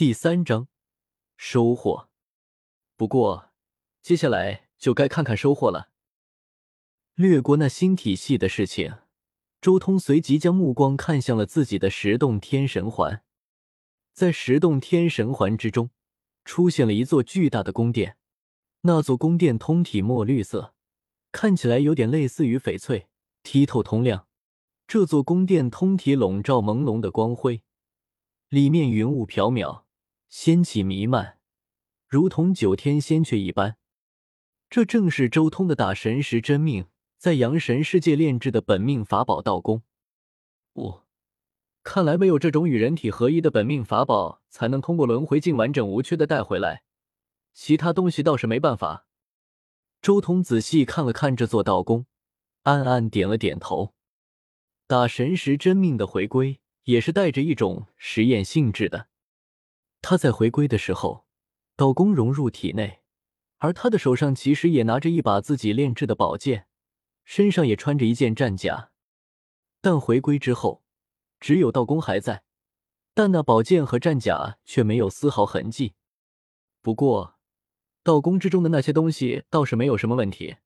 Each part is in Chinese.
第三章收获。不过，接下来就该看看收获了。略过那新体系的事情，周通随即将目光看向了自己的十洞天神环。在十洞天神环之中，出现了一座巨大的宫殿。那座宫殿通体墨绿色，看起来有点类似于翡翠，剔透通亮。这座宫殿通体笼罩朦胧的光辉，里面云雾缥缈，仙气弥漫，如同九天仙阙一般。这正是周通的大神石真命在阳神世界炼制的本命法宝道宫。哦，看来唯有这种与人体合一的本命法宝，才能通过轮回镜完整无缺的带回来。其他东西倒是没办法。周通仔细看了看这座道宫，暗暗点了点头。打神石真命的回归也是带着一种实验性质的。他在回归的时候，道宫融入体内，而他的手上其实也拿着一把自己炼制的宝剑，身上也穿着一件战甲。但回归之后，只有道宫还在，但那宝剑和战甲却没有丝毫痕迹。不过，道宫之中的那些东西倒是没有什么问题。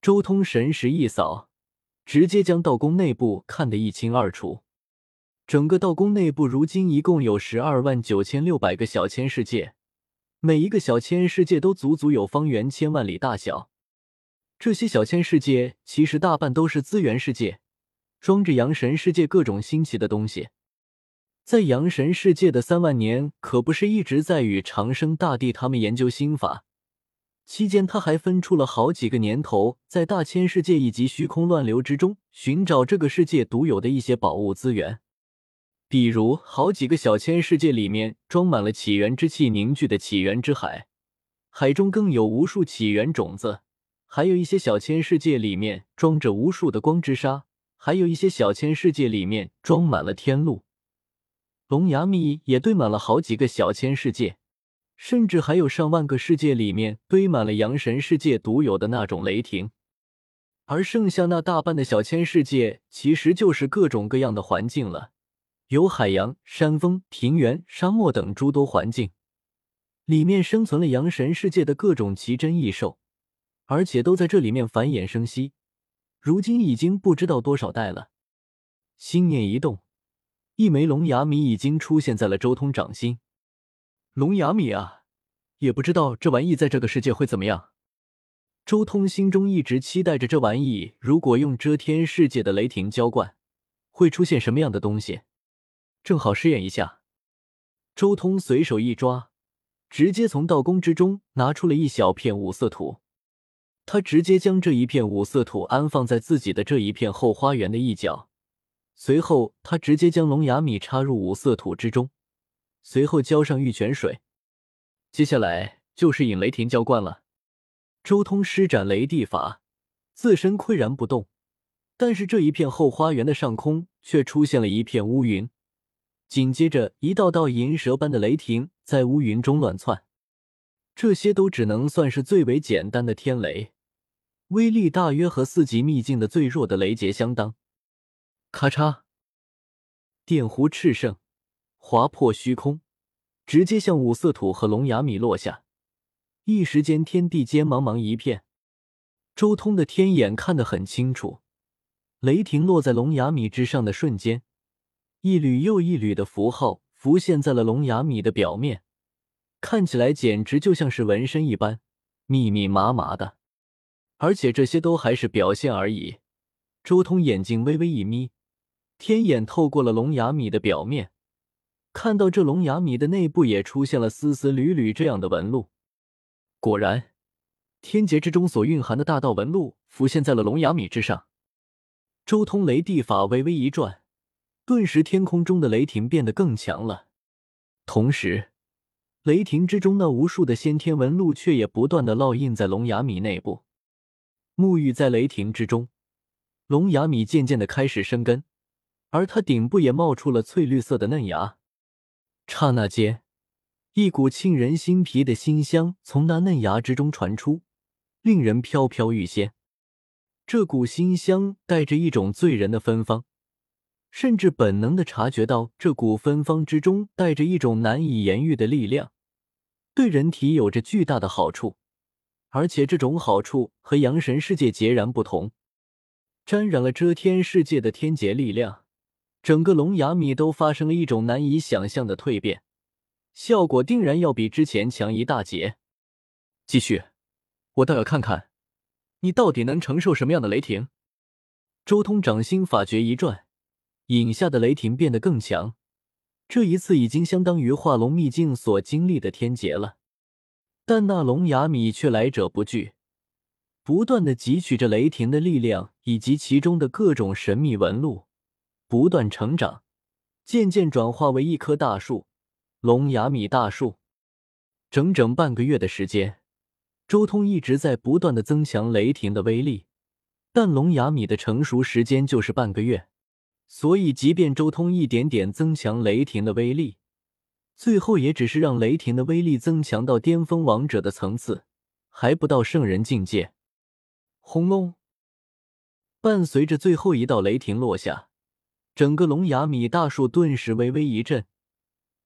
周通神识一扫，直接将道宫内部看得一清二楚。整个道宫内部如今一共有十二万九千六百个小千世界，每一个小千世界都足足有方圆千万里大小。这些小千世界其实大半都是资源世界，装着阳神世界各种新奇的东西。在阳神世界的三万年，可不是一直在与长生大帝他们研究心法。期间，他还分出了好几个年头，在大千世界以及虚空乱流之中寻找这个世界独有的一些宝物资源。比如，好几个小千世界里面装满了起源之气凝聚的起源之海，海中更有无数起源种子；还有一些小千世界里面装着无数的光之沙，还有一些小千世界里面装满了天路。龙牙蜜也堆满了好几个小千世界，甚至还有上万个世界里面堆满了阳神世界独有的那种雷霆，而剩下那大半的小千世界，其实就是各种各样的环境了，有海洋、山峰、平原、沙漠等诸多环境，里面生存了阳神世界的各种奇珍异兽，而且都在这里面繁衍生息，如今已经不知道多少代了。心念一动。一枚龙牙米已经出现在了周通掌心。龙牙米啊，也不知道这玩意在这个世界会怎么样。周通心中一直期待着这玩意，如果用遮天世界的雷霆浇灌，会出现什么样的东西？正好试验一下。周通随手一抓，直接从道宫之中拿出了一小片五色土。他直接将这一片五色土安放在自己的这一片后花园的一角。随后，他直接将龙牙米插入五色土之中，随后浇上玉泉水。接下来就是引雷霆浇灌了。周通施展雷地法，自身岿然不动，但是这一片后花园的上空却出现了一片乌云，紧接着一道道银蛇般的雷霆在乌云中乱窜。这些都只能算是最为简单的天雷，威力大约和四级秘境的最弱的雷劫相当。咔嚓！电弧炽盛，划破虚空，直接向五色土和龙牙米落下。一时间，天地间茫茫一片。周通的天眼看得很清楚，雷霆落在龙牙米之上的瞬间，一缕又一缕的符号浮现在了龙牙米的表面，看起来简直就像是纹身一般，密密麻麻的。而且这些都还是表现而已。周通眼睛微微一眯。天眼透过了龙牙米的表面，看到这龙牙米的内部也出现了丝丝缕缕这样的纹路。果然，天劫之中所蕴含的大道纹路浮现在了龙牙米之上。周通雷地法微微一转，顿时天空中的雷霆变得更强了。同时，雷霆之中那无数的先天纹路却也不断的烙印在龙牙米内部。沐浴在雷霆之中，龙牙米渐渐的开始生根。而它顶部也冒出了翠绿色的嫩芽，刹那间，一股沁人心脾的馨香从那嫩芽之中传出，令人飘飘欲仙。这股馨香带着一种醉人的芬芳，甚至本能的察觉到这股芬芳之中带着一种难以言喻的力量，对人体有着巨大的好处，而且这种好处和阳神世界截然不同。沾染了遮天世界的天劫力量，整个龙牙米都发生了一种难以想象的蜕变，效果定然要比之前强一大截。继续，我倒要看看，你到底能承受什么样的雷霆。周通掌心法诀一转，引下的雷霆变得更强，这一次已经相当于化龙秘境所经历的天劫了。但那龙牙米却来者不拒。不断的汲取着雷霆的力量，以及其中的各种神秘纹路，不断成长，渐渐转化为一棵大树——龙牙米大树。整整半个月的时间，周通一直在不断的增强雷霆的威力。但龙牙米的成熟时间就是半个月，所以即便周通一点点增强雷霆的威力，最后也只是让雷霆的威力增强到巅峰王者的层次，还不到圣人境界。轰隆！伴随着最后一道雷霆落下，整个龙牙米大树顿时微微一震，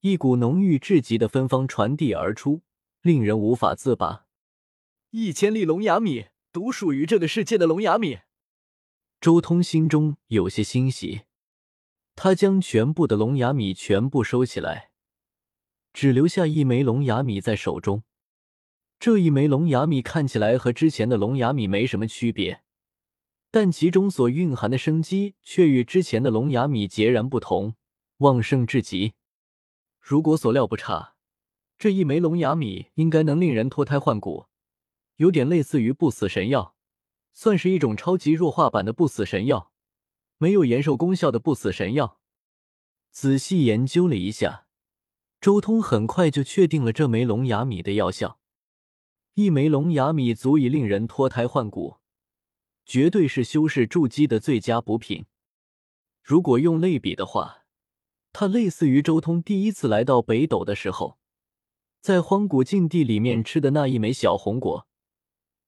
一股浓郁至极的芬芳传递而出，令人无法自拔。一千粒龙牙米，独属于这个世界的龙牙米。周通心中有些欣喜，他将全部的龙牙米全部收起来，只留下一枚龙牙米在手中。这一枚龙牙米看起来和之前的龙牙米没什么区别，但其中所蕴含的生机却与之前的龙牙米截然不同，旺盛至极。如果所料不差，这一枚龙牙米应该能令人脱胎换骨，有点类似于不死神药，算是一种超级弱化版的不死神药，没有延寿功效的不死神药。仔细研究了一下，周通很快就确定了这枚龙牙米的药效。一枚龙牙米足以令人脱胎换骨，绝对是修士筑基的最佳补品。如果用类比的话，它类似于周通第一次来到北斗的时候，在荒古禁地里面吃的那一枚小红果，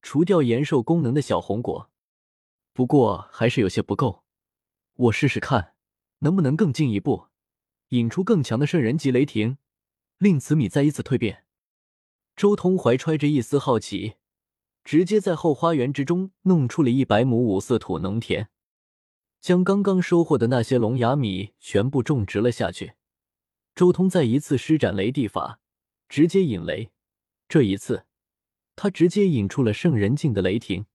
除掉延寿功能的小红果。不过还是有些不够，我试试看能不能更进一步，引出更强的圣人级雷霆，令此米再一次蜕变。周通怀揣着一丝好奇，直接在后花园之中弄出了一百亩五色土农田，将刚刚收获的那些龙牙米全部种植了下去。周通再一次施展雷地法，直接引雷。这一次，他直接引出了圣人境的雷霆。